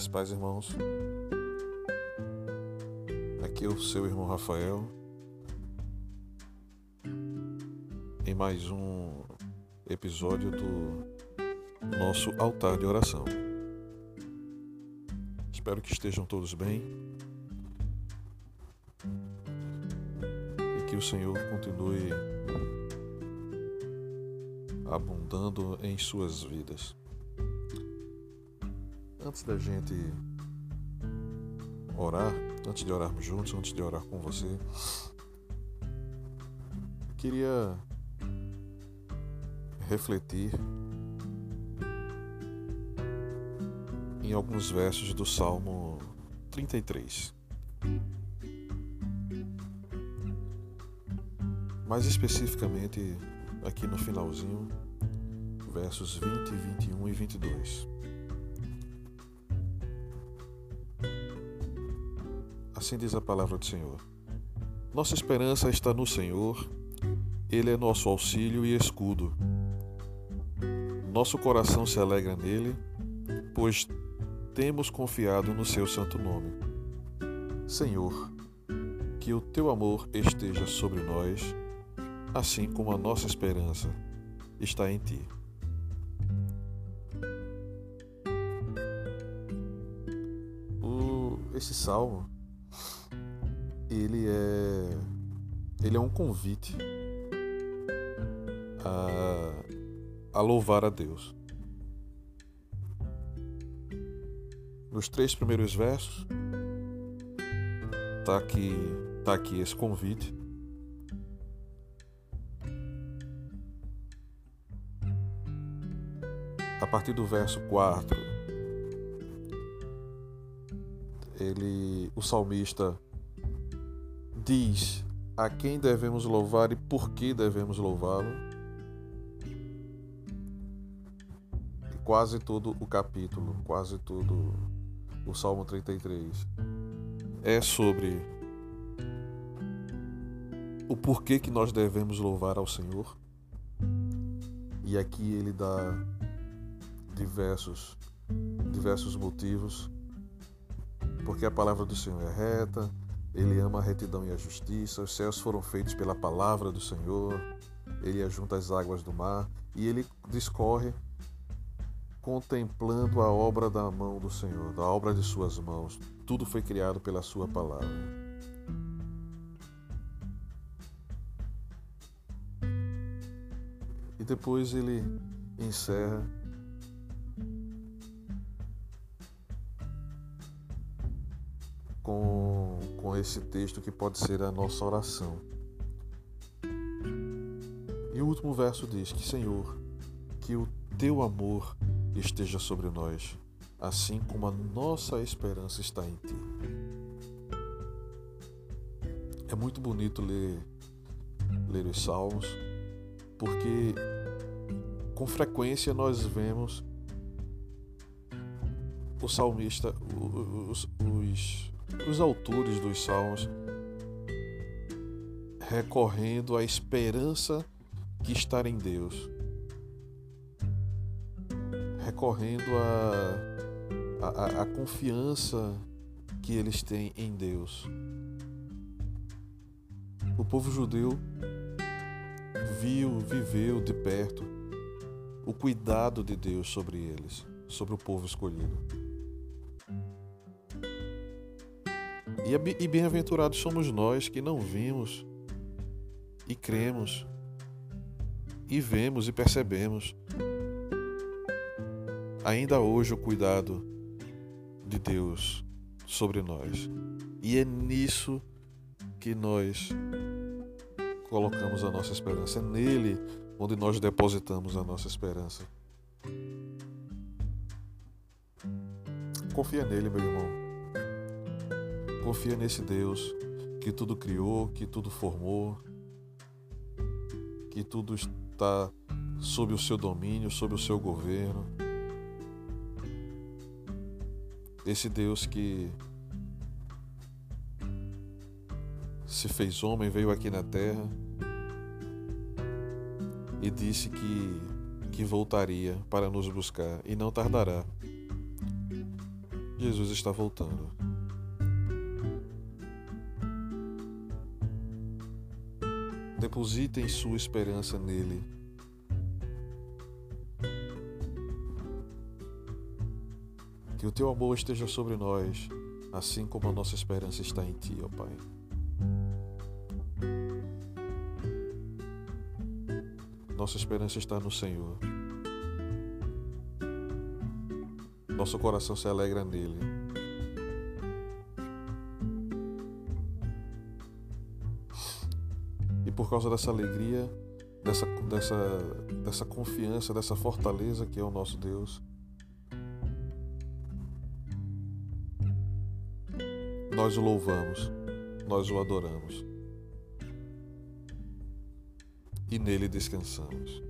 Graças paz, irmãos. Aqui é o seu irmão Rafael. Em mais um episódio do nosso altar de oração. Espero que estejam todos bem. E que o Senhor continue abundando em suas vidas. Antes da gente orar, antes de orarmos juntos, antes de orar com você, queria refletir em alguns versos do Salmo 33. Mais especificamente aqui no finalzinho, versos 20, 21 e 22. Assim diz a palavra do Senhor. Nossa esperança está no Senhor, Ele é nosso auxílio e escudo. Nosso coração se alegra nele, pois temos confiado no seu santo nome. Senhor, que o teu amor esteja sobre nós, assim como a nossa esperança está em ti. O, esse salmo ele é ele é um convite a, a louvar a Deus. Nos três primeiros versos tá aqui tá aqui esse convite. A partir do verso 4, ele o salmista diz a quem devemos louvar e por que devemos louvá-lo. E quase todo o capítulo, quase todo o Salmo 33 é sobre o porquê que nós devemos louvar ao Senhor. E aqui ele dá diversos diversos motivos porque a palavra do Senhor é reta, ele ama a retidão e a justiça. Os céus foram feitos pela palavra do Senhor. Ele ajunta as águas do mar e ele discorre contemplando a obra da mão do Senhor, da obra de suas mãos. Tudo foi criado pela sua palavra. E depois ele encerra com, com esse texto que pode ser a nossa oração. E o último verso diz que, Senhor, que o teu amor esteja sobre nós, assim como a nossa esperança está em ti. É muito bonito ler, ler os Salmos, porque com frequência nós vemos o salmista, os, os os autores dos salmos recorrendo à esperança que está em Deus, recorrendo à confiança que eles têm em Deus. O povo judeu viu, viveu de perto o cuidado de Deus sobre eles, sobre o povo escolhido. E bem-aventurados somos nós que não vimos e cremos, e vemos e percebemos ainda hoje o cuidado de Deus sobre nós. E é nisso que nós colocamos a nossa esperança, é nele onde nós depositamos a nossa esperança. Confia nele, meu irmão. Confia nesse Deus que tudo criou, que tudo formou, que tudo está sob o seu domínio, sob o seu governo. Esse Deus que se fez homem, veio aqui na terra e disse que, que voltaria para nos buscar e não tardará. Jesus está voltando. Depositem sua esperança nele. Que o teu amor esteja sobre nós, assim como a nossa esperança está em ti, ó Pai. Nossa esperança está no Senhor. Nosso coração se alegra nele. Por causa dessa alegria, dessa, dessa, dessa confiança, dessa fortaleza que é o nosso Deus, nós o louvamos, nós o adoramos e nele descansamos.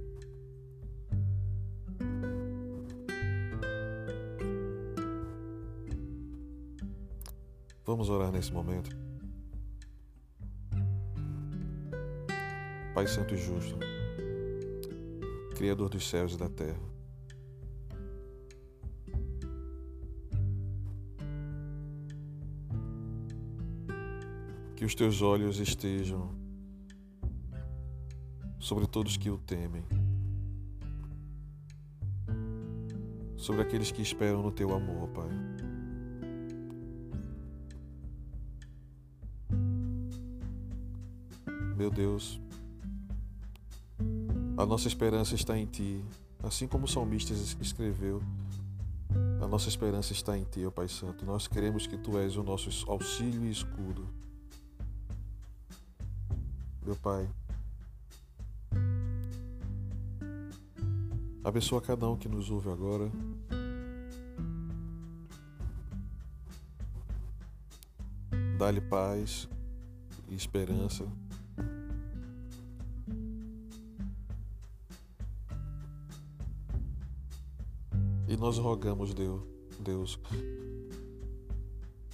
Vamos orar nesse momento. Pai Santo e Justo, Criador dos céus e da terra, que os teus olhos estejam sobre todos que o temem, sobre aqueles que esperam no teu amor, Pai. Meu Deus, a nossa esperança está em Ti, assim como o salmista escreveu. A nossa esperança está em Ti, ó Pai Santo. Nós queremos que Tu és o nosso auxílio e escudo. Meu Pai, Abençoa cada um que nos ouve agora. Dá-lhe paz e esperança. Nós rogamos, Deus, Deus,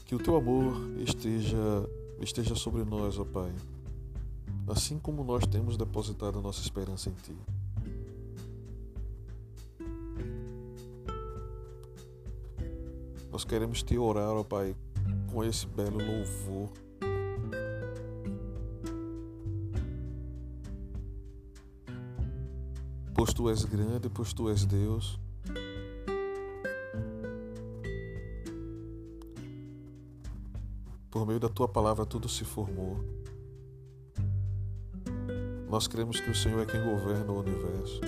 que o teu amor esteja esteja sobre nós, ó Pai. Assim como nós temos depositado a nossa esperança em ti. Nós queremos te orar, ó Pai, com esse belo louvor. Pois tu és grande, pois tu és Deus. Por meio da tua palavra tudo se formou. Nós cremos que o Senhor é quem governa o universo.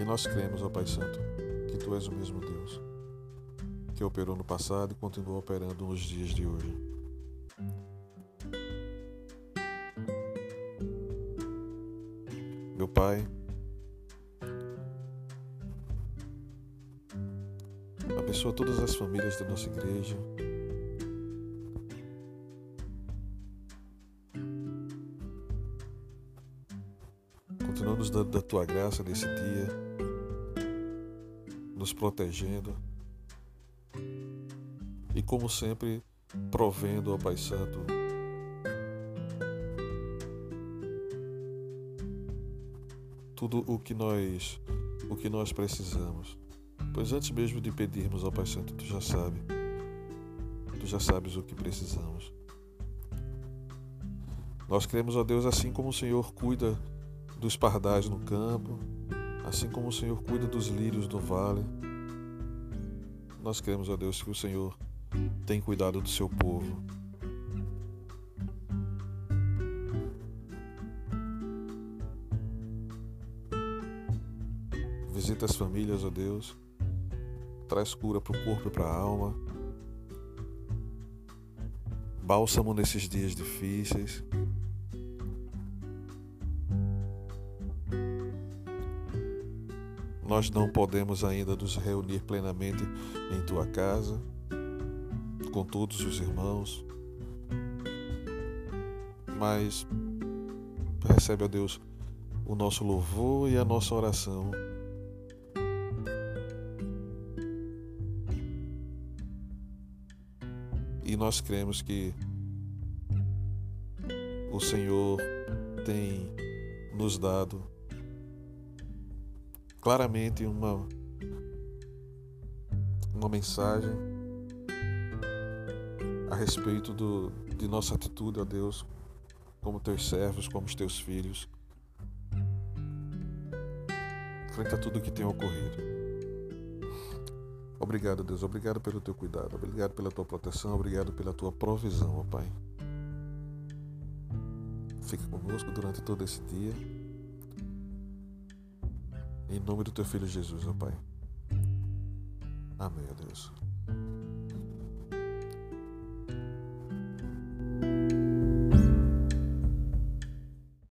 E nós cremos, ó Pai Santo, que Tu és o mesmo Deus, que operou no passado e continua operando nos dias de hoje. Meu Pai, abençoa todas as famílias da nossa igreja. Continua nos dando da tua graça nesse dia nos protegendo e, como sempre, provendo ao Pai Santo tudo o que nós o que nós precisamos. Pois antes mesmo de pedirmos ao Pai Santo, tu já sabe. Tu já sabes o que precisamos. Nós cremos a Deus assim como o Senhor cuida dos pardais no campo, Assim como o Senhor cuida dos lírios do vale, nós queremos, a Deus, que o Senhor tem cuidado do seu povo. Visita as famílias, ó Deus. Traz cura para o corpo e para a alma. Bálsamo nesses dias difíceis. Nós não podemos ainda nos reunir plenamente em tua casa, com todos os irmãos, mas recebe, ó Deus, o nosso louvor e a nossa oração. E nós cremos que o Senhor tem nos dado claramente uma, uma mensagem a respeito do, de nossa atitude, ó Deus, como teus servos, como os teus filhos, frente a tudo que tem ocorrido. Obrigado, Deus. Obrigado pelo teu cuidado. Obrigado pela tua proteção. Obrigado pela tua provisão, ó Pai. Fica conosco durante todo esse dia. Em nome do teu filho Jesus, ó Pai. Amém, ó Deus.